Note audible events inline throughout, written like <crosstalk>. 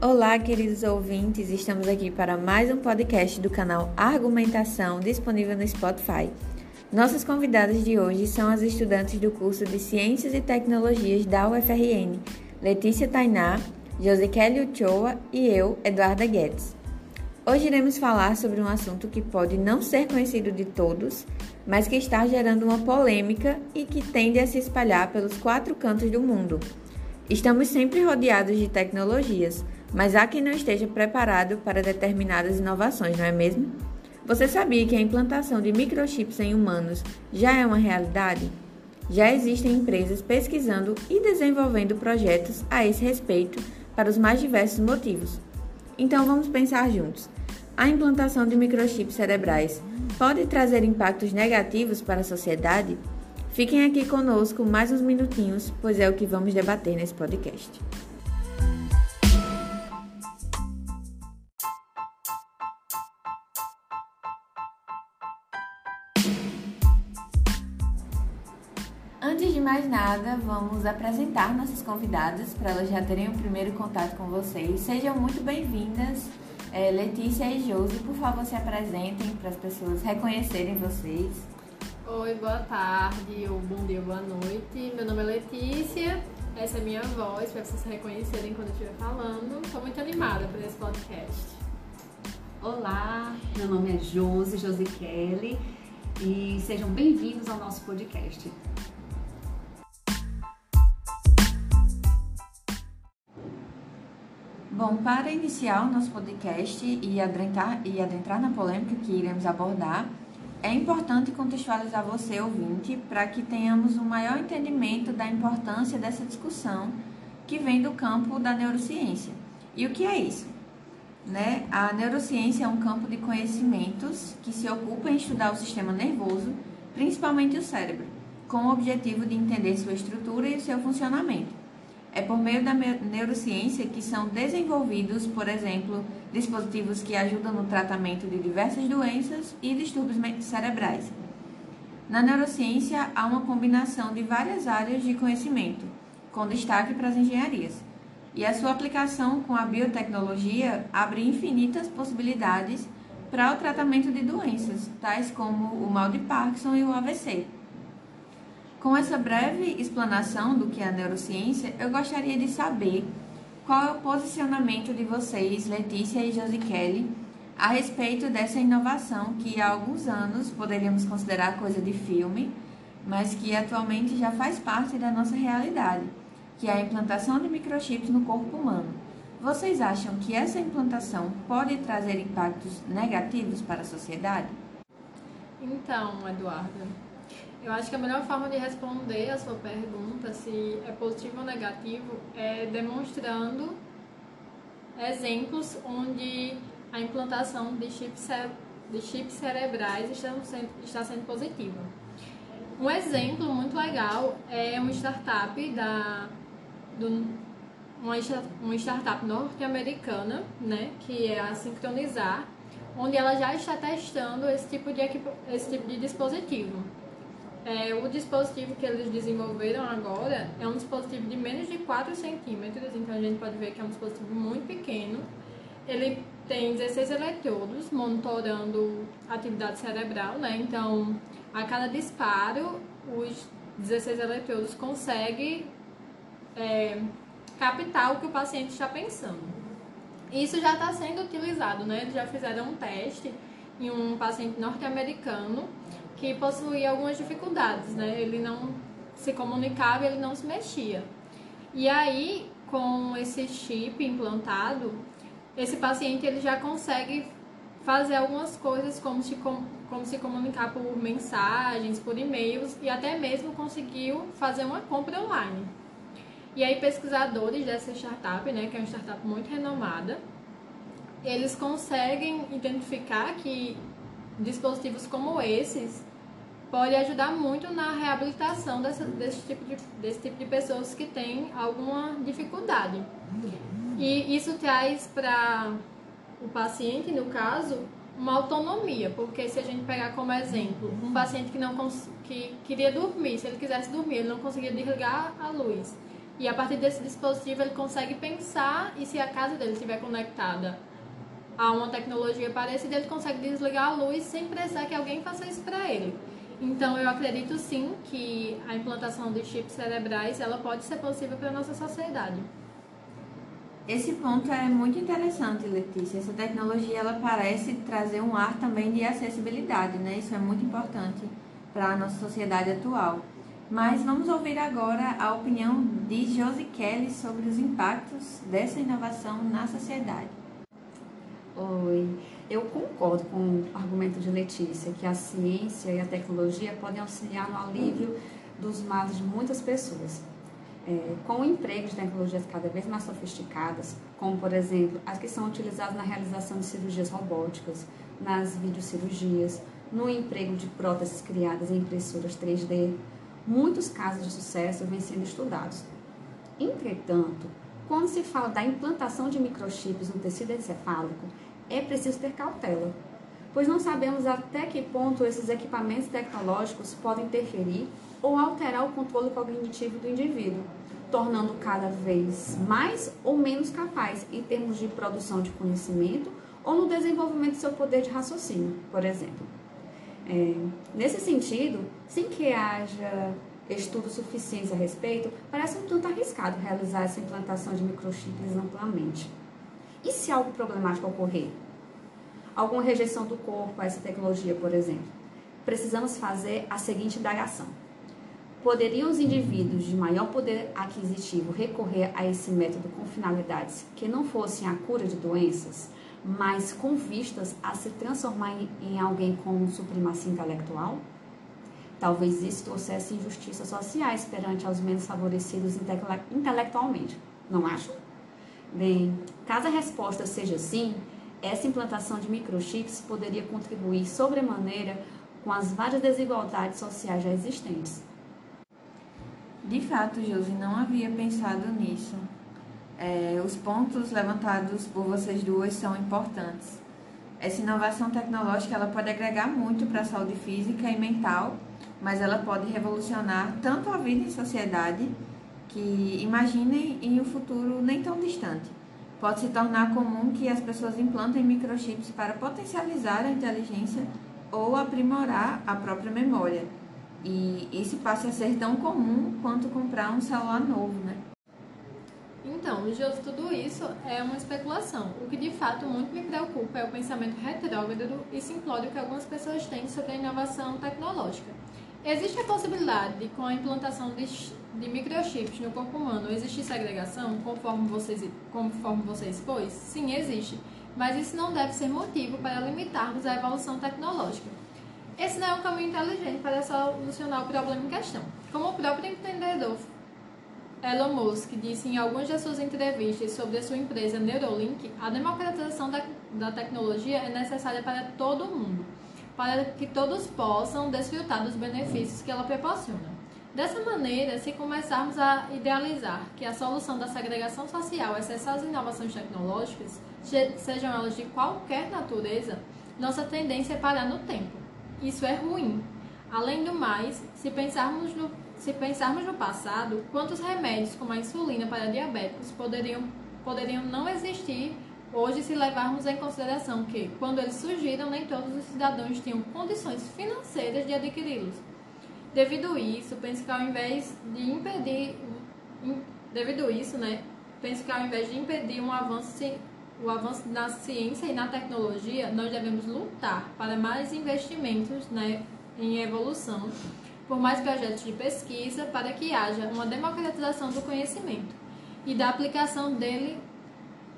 Olá, queridos ouvintes, estamos aqui para mais um podcast do canal Argumentação, disponível no Spotify. Nossas convidadas de hoje são as estudantes do curso de Ciências e Tecnologias da UFRN, Letícia Tainá, Kelly Uchoa e eu, Eduarda Guedes. Hoje iremos falar sobre um assunto que pode não ser conhecido de todos, mas que está gerando uma polêmica e que tende a se espalhar pelos quatro cantos do mundo. Estamos sempre rodeados de tecnologias, mas há quem não esteja preparado para determinadas inovações, não é mesmo? Você sabia que a implantação de microchips em humanos já é uma realidade? Já existem empresas pesquisando e desenvolvendo projetos a esse respeito para os mais diversos motivos. Então vamos pensar juntos. A implantação de microchips cerebrais pode trazer impactos negativos para a sociedade? Fiquem aqui conosco mais uns minutinhos, pois é o que vamos debater nesse podcast. Antes de mais nada, vamos apresentar nossas convidadas para elas já terem o primeiro contato com vocês. Sejam muito bem-vindas, é, Letícia e Josi. Por favor, se apresentem para as pessoas reconhecerem vocês. Oi, boa tarde, ou bom dia, boa noite. Meu nome é Letícia, essa é minha voz, para vocês reconhecerem quando eu estiver falando. Estou muito animada por esse podcast. Olá, meu nome é Josi, Josi Kelly, e sejam bem-vindos ao nosso podcast. Bom, para iniciar o nosso podcast e adentrar, e adentrar na polêmica que iremos abordar, é importante contextualizar você, ouvinte, para que tenhamos um maior entendimento da importância dessa discussão que vem do campo da neurociência. E o que é isso? Né? A neurociência é um campo de conhecimentos que se ocupa em estudar o sistema nervoso, principalmente o cérebro, com o objetivo de entender sua estrutura e o seu funcionamento. É por meio da neurociência que são desenvolvidos, por exemplo, dispositivos que ajudam no tratamento de diversas doenças e distúrbios cerebrais. Na neurociência, há uma combinação de várias áreas de conhecimento, com destaque para as engenharias. E a sua aplicação com a biotecnologia abre infinitas possibilidades para o tratamento de doenças, tais como o mal de Parkinson e o AVC. Com essa breve explanação do que é a neurociência, eu gostaria de saber qual é o posicionamento de vocês, Letícia e Josi Kelly, a respeito dessa inovação que há alguns anos poderíamos considerar coisa de filme, mas que atualmente já faz parte da nossa realidade, que é a implantação de microchips no corpo humano. Vocês acham que essa implantação pode trazer impactos negativos para a sociedade? Então, Eduardo, eu acho que a melhor forma de responder a sua pergunta, se é positivo ou negativo, é demonstrando exemplos onde a implantação de chips, de chips cerebrais está sendo, está sendo positiva. Um exemplo muito legal é uma startup da do, uma, uma startup norte-americana, né, que é a Sincronizar, onde ela já está testando esse tipo de, esse tipo de dispositivo. É, o dispositivo que eles desenvolveram agora é um dispositivo de menos de 4 centímetros, então a gente pode ver que é um dispositivo muito pequeno. Ele tem 16 eletrodos monitorando atividade cerebral, né? Então, a cada disparo, os 16 eletrodos conseguem é, captar o que o paciente está pensando. Isso já está sendo utilizado, né? Eles já fizeram um teste em um paciente norte-americano que possuía algumas dificuldades, né? Ele não se comunicava, ele não se mexia. E aí, com esse chip implantado, esse paciente ele já consegue fazer algumas coisas como se, como se comunicar por mensagens, por e-mails e até mesmo conseguiu fazer uma compra online. E aí pesquisadores dessa startup, né, que é uma startup muito renomada, eles conseguem identificar que dispositivos como esses pode ajudar muito na reabilitação dessa, desse, tipo de, desse tipo de pessoas que têm alguma dificuldade. E isso traz para o paciente, no caso, uma autonomia, porque se a gente pegar como exemplo um paciente que não que queria dormir, se ele quisesse dormir, ele não conseguia desligar a luz. E a partir desse dispositivo ele consegue pensar e se a casa dele estiver conectada a uma tecnologia parecida, ele consegue desligar a luz sem precisar que alguém faça isso para ele. Então eu acredito sim que a implantação de chips cerebrais ela pode ser possível para a nossa sociedade. Esse ponto é muito interessante, Letícia. Essa tecnologia ela parece trazer um ar também de acessibilidade, né? Isso é muito importante para a nossa sociedade atual. Mas vamos ouvir agora a opinião de Josi Kelly sobre os impactos dessa inovação na sociedade. Oi, eu concordo com o argumento de Letícia, que a ciência e a tecnologia podem auxiliar no alívio dos males de muitas pessoas é, com o emprego de tecnologias cada vez mais sofisticadas, como por exemplo as que são utilizadas na realização de cirurgias robóticas, nas videocirurgias, no emprego de próteses criadas em impressoras 3D, muitos casos de sucesso vêm sendo estudados. Entretanto, quando se fala da implantação de microchips no tecido encefálico, é preciso ter cautela, pois não sabemos até que ponto esses equipamentos tecnológicos podem interferir ou alterar o controle cognitivo do indivíduo, tornando cada vez mais ou menos capaz em termos de produção de conhecimento ou no desenvolvimento do seu poder de raciocínio, por exemplo. É, nesse sentido, sem que haja estudos suficientes a respeito, parece um tanto arriscado realizar essa implantação de microchips amplamente. E se algo problemático ocorrer? Alguma rejeição do corpo a essa tecnologia, por exemplo? Precisamos fazer a seguinte indagação Poderiam os indivíduos de maior poder aquisitivo recorrer a esse método com finalidades que não fossem a cura de doenças, mas com vistas a se transformar em alguém com supremacia intelectual? Talvez isso trouxesse injustiças sociais perante aos menos favorecidos intele intelectualmente, não acho? Bem, caso a resposta seja sim, essa implantação de microchips poderia contribuir sobremaneira com as várias desigualdades sociais já existentes de fato, Josi, não havia pensado nisso. É, os pontos levantados por vocês duas são importantes. Essa inovação tecnológica ela pode agregar muito para a saúde física e mental, mas ela pode revolucionar tanto a vida em sociedade que imaginem em um futuro nem tão distante. Pode se tornar comum que as pessoas implantem microchips para potencializar a inteligência ou aprimorar a própria memória e isso passa a ser tão comum quanto comprar um celular novo, né? Então, de tudo isso é uma especulação. O que de fato muito me preocupa é o pensamento retrógrado e simplório que algumas pessoas têm sobre a inovação tecnológica. Existe a possibilidade de, com a implantação de, de microchips no corpo humano, existir segregação, conforme vocês, conforme você expôs? Sim, existe. Mas isso não deve ser motivo para limitarmos a evolução tecnológica. Esse não é um caminho inteligente para solucionar o problema em questão. Como o próprio empreendedor Elon Musk disse em algumas de suas entrevistas sobre a sua empresa Neuralink, a democratização da, da tecnologia é necessária para todo mundo, para que todos possam desfrutar dos benefícios que ela proporciona. Dessa maneira, se começarmos a idealizar que a solução da segregação social é acessar as inovações tecnológicas, sejam elas de qualquer natureza, nossa tendência é parar no tempo isso é ruim. Além do mais, se pensarmos no, se pensarmos no passado, quantos remédios como a insulina para diabéticos poderiam, poderiam não existir hoje se levarmos em consideração que, quando eles surgiram, nem todos os cidadãos tinham condições financeiras de adquiri-los. Devido isso, penso que ao invés de impedir, devido isso, né, penso que ao invés de impedir um avanço o avanço na ciência e na tecnologia, nós devemos lutar para mais investimentos né, em evolução, por mais projetos de pesquisa, para que haja uma democratização do conhecimento e da aplicação dele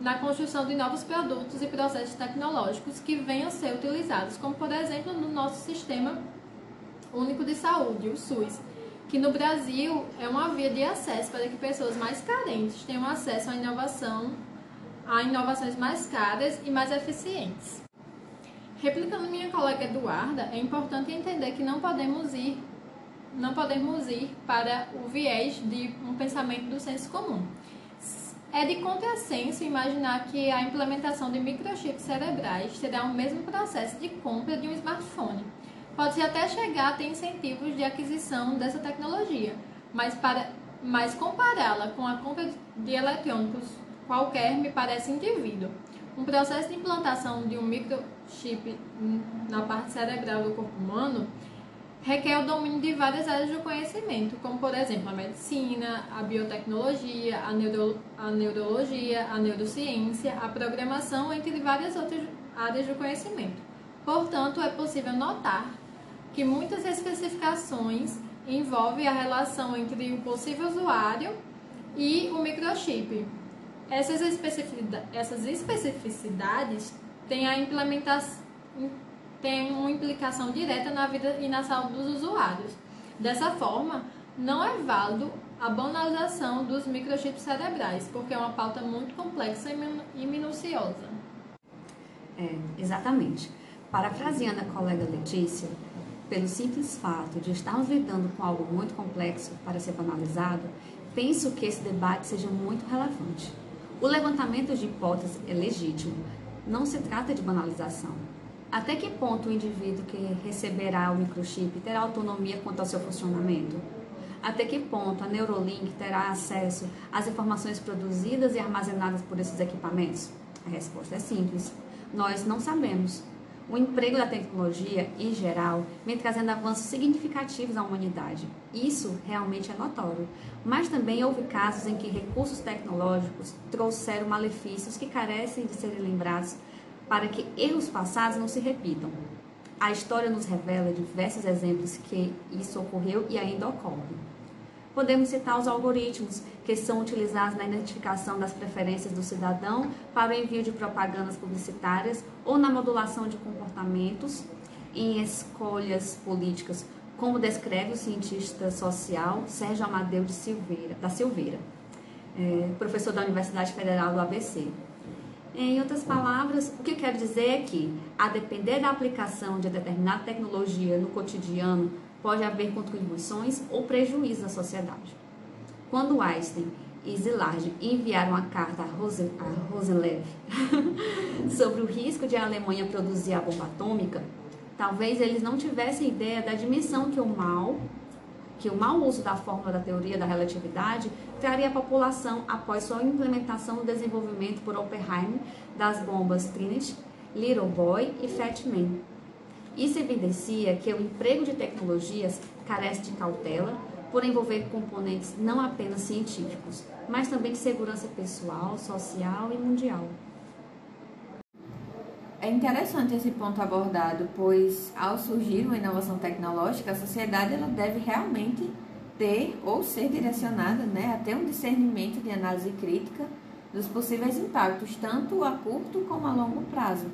na construção de novos produtos e processos tecnológicos que venham a ser utilizados, como por exemplo no nosso sistema único de saúde, o SUS, que no Brasil é uma via de acesso para que pessoas mais carentes tenham acesso à inovação a inovações mais caras e mais eficientes. Replicando minha colega Eduarda, é importante entender que não podemos ir não podemos ir para o viés de um pensamento do senso comum. É de contrassenso imaginar que a implementação de microchips cerebrais terá o mesmo processo de compra de um smartphone. Pode-se até chegar a ter incentivos de aquisição dessa tecnologia, mas, para, mas compará-la com a compra de eletrônicos qualquer me parece indivíduo. Um processo de implantação de um microchip na parte cerebral do corpo humano requer o domínio de várias áreas do conhecimento, como por exemplo a medicina, a biotecnologia, a, neuro, a neurologia, a neurociência, a programação, entre várias outras áreas do conhecimento. Portanto, é possível notar que muitas especificações envolvem a relação entre o possível usuário e o microchip. Essas especificidades, essas especificidades têm a implementação tem uma implicação direta na vida e na saúde dos usuários. Dessa forma, não é válido a banalização dos microchips cerebrais, porque é uma pauta muito complexa e minuciosa. É, exatamente. Parafraseando a colega Letícia, pelo simples fato de estarmos lidando com algo muito complexo para ser banalizado, penso que esse debate seja muito relevante. O levantamento de hipóteses é legítimo, não se trata de banalização. Até que ponto o indivíduo que receberá o microchip terá autonomia quanto ao seu funcionamento? Até que ponto a Neurolink terá acesso às informações produzidas e armazenadas por esses equipamentos? A resposta é simples. Nós não sabemos. O emprego da tecnologia, em geral, vem trazendo avanços significativos à humanidade. Isso realmente é notório. Mas também houve casos em que recursos tecnológicos trouxeram malefícios que carecem de serem lembrados para que erros passados não se repitam. A história nos revela diversos exemplos que isso ocorreu e ainda ocorre. Podemos citar os algoritmos que são utilizados na identificação das preferências do cidadão para o envio de propagandas publicitárias ou na modulação de comportamentos em escolhas políticas, como descreve o cientista social Sérgio Amadeu de Silveira, da Silveira, é, professor da Universidade Federal do ABC. Em outras palavras, o que eu quero dizer é que, a depender da aplicação de determinada tecnologia no cotidiano, pode haver contribuições ou prejuízos à sociedade. Quando Einstein e Szilard enviaram a carta a, Rose, a Roselev <laughs> sobre o risco de a Alemanha produzir a bomba atômica, talvez eles não tivessem ideia da dimensão que o mal que o mau uso da fórmula da teoria da relatividade traria à população após sua implementação no desenvolvimento por Oppenheimer das bombas Trinity, Little Boy e Fat Man. Isso evidencia que o emprego de tecnologias carece de cautela por envolver componentes não apenas científicos, mas também de segurança pessoal, social e mundial. É interessante esse ponto abordado, pois ao surgir uma inovação tecnológica, a sociedade ela deve realmente ter ou ser direcionada né, a ter um discernimento de análise crítica dos possíveis impactos, tanto a curto como a longo prazo.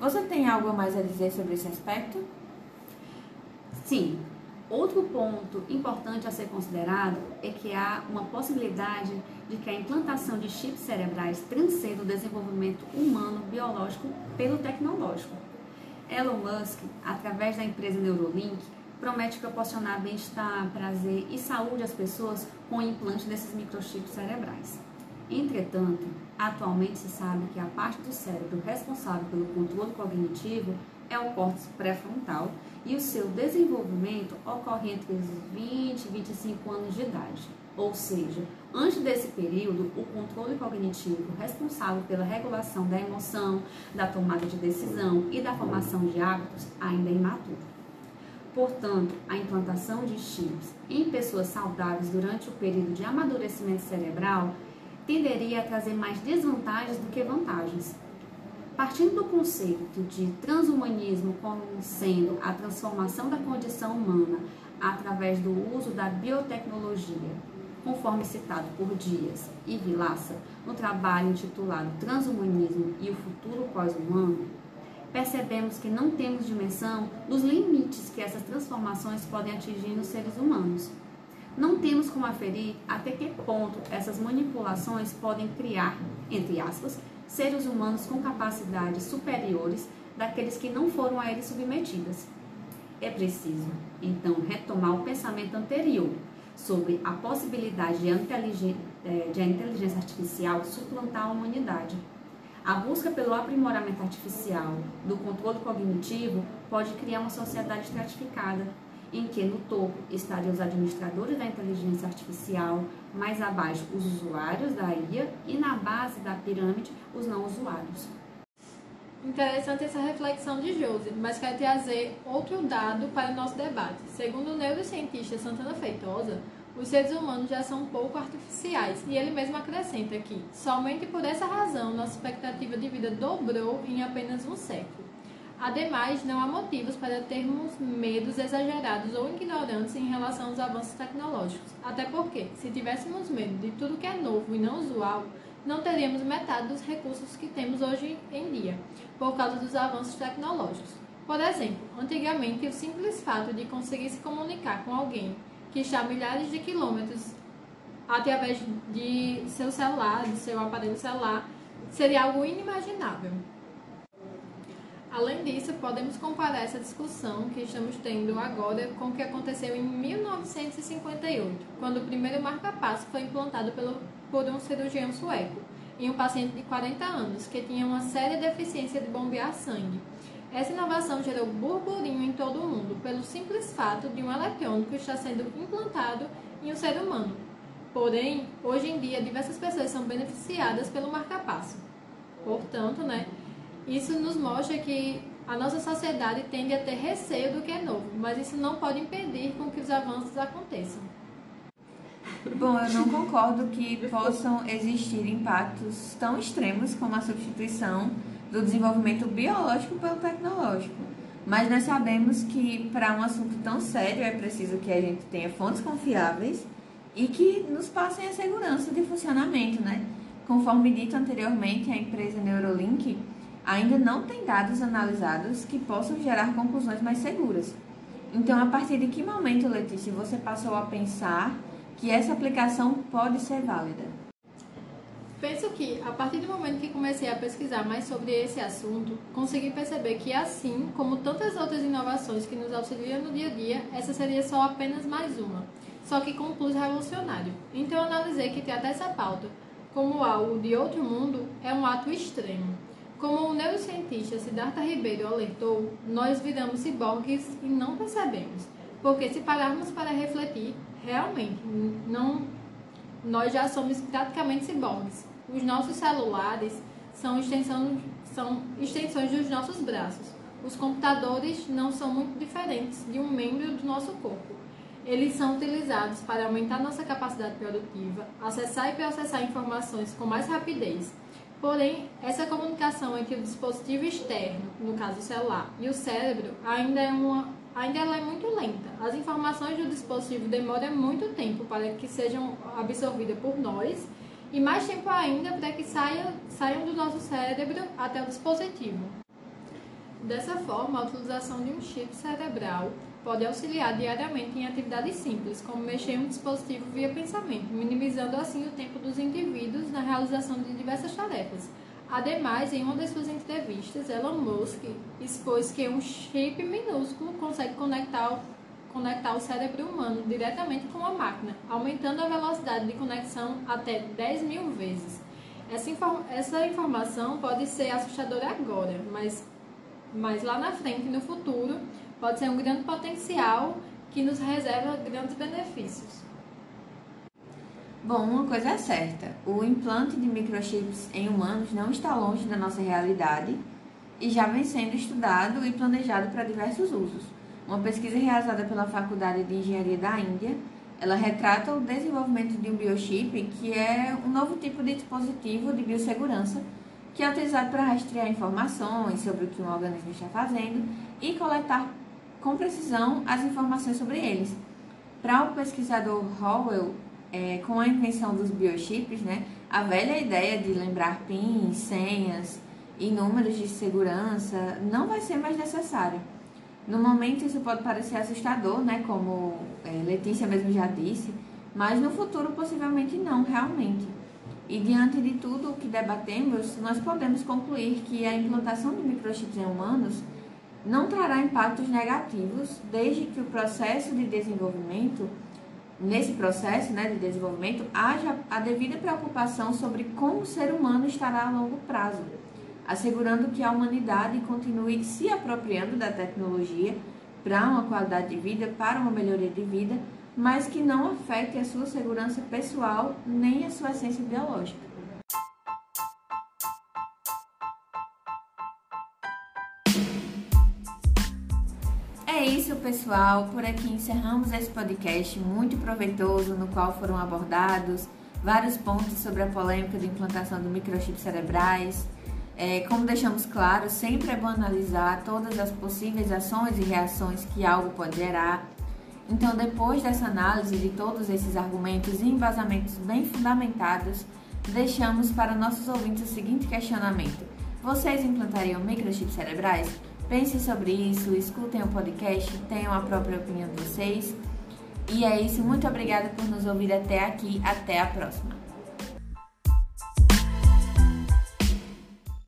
Você tem algo a mais a dizer sobre esse aspecto? Sim, Outro ponto importante a ser considerado é que há uma possibilidade de que a implantação de chips cerebrais transcenda o desenvolvimento humano biológico pelo tecnológico. Elon Musk, através da empresa Neurolink, promete proporcionar bem-estar, prazer e saúde às pessoas com o implante desses microchips cerebrais. Entretanto, atualmente se sabe que a parte do cérebro responsável pelo controle cognitivo é o córtex pré-frontal e o seu desenvolvimento ocorre entre os 20 e 25 anos de idade. Ou seja, antes desse período, o controle cognitivo responsável pela regulação da emoção, da tomada de decisão e da formação de hábitos ainda é imaturo. Portanto, a implantação de chips em pessoas saudáveis durante o período de amadurecimento cerebral tenderia a trazer mais desvantagens do que vantagens, Partindo do conceito de transhumanismo como sendo a transformação da condição humana através do uso da biotecnologia, conforme citado por Dias e Vilaça no trabalho intitulado Transhumanismo e o Futuro Pós-Humano, percebemos que não temos dimensão dos limites que essas transformações podem atingir nos seres humanos. Não temos como aferir até que ponto essas manipulações podem criar, entre aspas, seres humanos com capacidades superiores daqueles que não foram a eles submetidas. É preciso, então, retomar o pensamento anterior sobre a possibilidade de a inteligência artificial suplantar a humanidade. A busca pelo aprimoramento artificial do controle cognitivo pode criar uma sociedade estratificada, em que no topo estariam os administradores da inteligência artificial, mais abaixo os usuários da IA e na base da pirâmide os não usuários. Interessante essa reflexão de Josi, mas quero trazer outro dado para o nosso debate. Segundo o neurocientista Santana Feitosa, os seres humanos já são pouco artificiais e ele mesmo acrescenta que, somente por essa razão, nossa expectativa de vida dobrou em apenas um século. Ademais, não há motivos para termos medos exagerados ou ignorantes em relação aos avanços tecnológicos. Até porque, se tivéssemos medo de tudo que é novo e não usual, não teríamos metade dos recursos que temos hoje em dia, por causa dos avanços tecnológicos. Por exemplo, antigamente o simples fato de conseguir se comunicar com alguém que está a milhares de quilômetros através de seu celular, do seu aparelho celular, seria algo inimaginável. Além disso, podemos comparar essa discussão que estamos tendo agora com o que aconteceu em 1958, quando o primeiro marca-passo foi implantado pelo, por um cirurgião sueco em um paciente de 40 anos que tinha uma séria deficiência de bombear sangue essa inovação gerou burburinho em todo o mundo pelo simples fato de um eletrônico estar sendo implantado em um ser humano. Porém, hoje em dia, diversas pessoas são beneficiadas pelo marca-passo. Portanto, né, isso nos mostra que a nossa sociedade tende a ter receio do que é novo, mas isso não pode impedir com que os avanços aconteçam. Bom, eu não concordo que possam existir impactos tão extremos como a substituição do desenvolvimento biológico pelo tecnológico. Mas nós sabemos que para um assunto tão sério é preciso que a gente tenha fontes confiáveis e que nos passem a segurança de funcionamento, né? Conforme dito anteriormente, a empresa Neurolink ainda não tem dados analisados que possam gerar conclusões mais seguras. Então, a partir de que momento, Letícia, você passou a pensar que essa aplicação pode ser válida? Penso que, a partir do momento que comecei a pesquisar mais sobre esse assunto, consegui perceber que, assim como tantas outras inovações que nos auxiliam no dia a dia, essa seria só apenas mais uma, só que com um plus revolucionário. Então, analisei que tratar essa pauta como algo de outro mundo é um ato extremo. Como o neurocientista Siddhartha Ribeiro alertou, nós viramos ciborgues e não percebemos, porque se pararmos para refletir, realmente não nós já somos praticamente ciborgues. Os nossos celulares são, extensão, são extensões dos nossos braços. Os computadores não são muito diferentes de um membro do nosso corpo. Eles são utilizados para aumentar nossa capacidade produtiva, acessar e processar informações com mais rapidez. Porém, essa comunicação entre o dispositivo externo, no caso o celular, e o cérebro ainda é uma ainda ela é muito lenta. As informações do dispositivo demoram muito tempo para que sejam absorvidas por nós e mais tempo ainda para que saiam, saiam do nosso cérebro até o dispositivo. Dessa forma, a utilização de um chip cerebral pode auxiliar diariamente em atividades simples, como mexer um dispositivo via pensamento, minimizando assim o tempo dos indivíduos na realização de diversas tarefas. Ademais, em uma das suas entrevistas, Elon Musk expôs que um chip minúsculo consegue conectar conectar o cérebro humano diretamente com a máquina, aumentando a velocidade de conexão até 10 mil vezes. Essa, inform essa informação pode ser assustadora agora, mas, mas lá na frente, no futuro, pode ser um grande potencial que nos reserva grandes benefícios. Bom, uma coisa é certa: o implante de microchips em humanos não está longe da nossa realidade e já vem sendo estudado e planejado para diversos usos. Uma pesquisa realizada pela Faculdade de Engenharia da Índia, ela retrata o desenvolvimento de um biochip, que é um novo tipo de dispositivo de biossegurança, que é utilizado para rastrear informações sobre o que um organismo está fazendo e coletar com precisão as informações sobre eles. Para o pesquisador Howell, é, com a invenção dos biochips, né, a velha ideia de lembrar pins, senhas e números de segurança não vai ser mais necessário. No momento isso pode parecer assustador, né, como é, Letícia mesmo já disse, mas no futuro possivelmente não, realmente. E diante de tudo o que debatemos, nós podemos concluir que a implantação de microchips em humanos não trará impactos negativos, desde que o processo de desenvolvimento nesse processo né, de desenvolvimento, haja a devida preocupação sobre como o ser humano estará a longo prazo, assegurando que a humanidade continue se apropriando da tecnologia para uma qualidade de vida, para uma melhoria de vida, mas que não afete a sua segurança pessoal nem a sua essência biológica. Pessoal. Por aqui encerramos esse podcast muito proveitoso, no qual foram abordados vários pontos sobre a polêmica de implantação do microchips cerebrais. É, como deixamos claro, sempre é bom analisar todas as possíveis ações e reações que algo pode gerar. Então, depois dessa análise de todos esses argumentos e embasamentos bem fundamentados, deixamos para nossos ouvintes o seguinte questionamento: Vocês implantariam microchips cerebrais? Pensem sobre isso, escutem o podcast, tenham a própria opinião de vocês. E é isso, muito obrigada por nos ouvir até aqui. Até a próxima.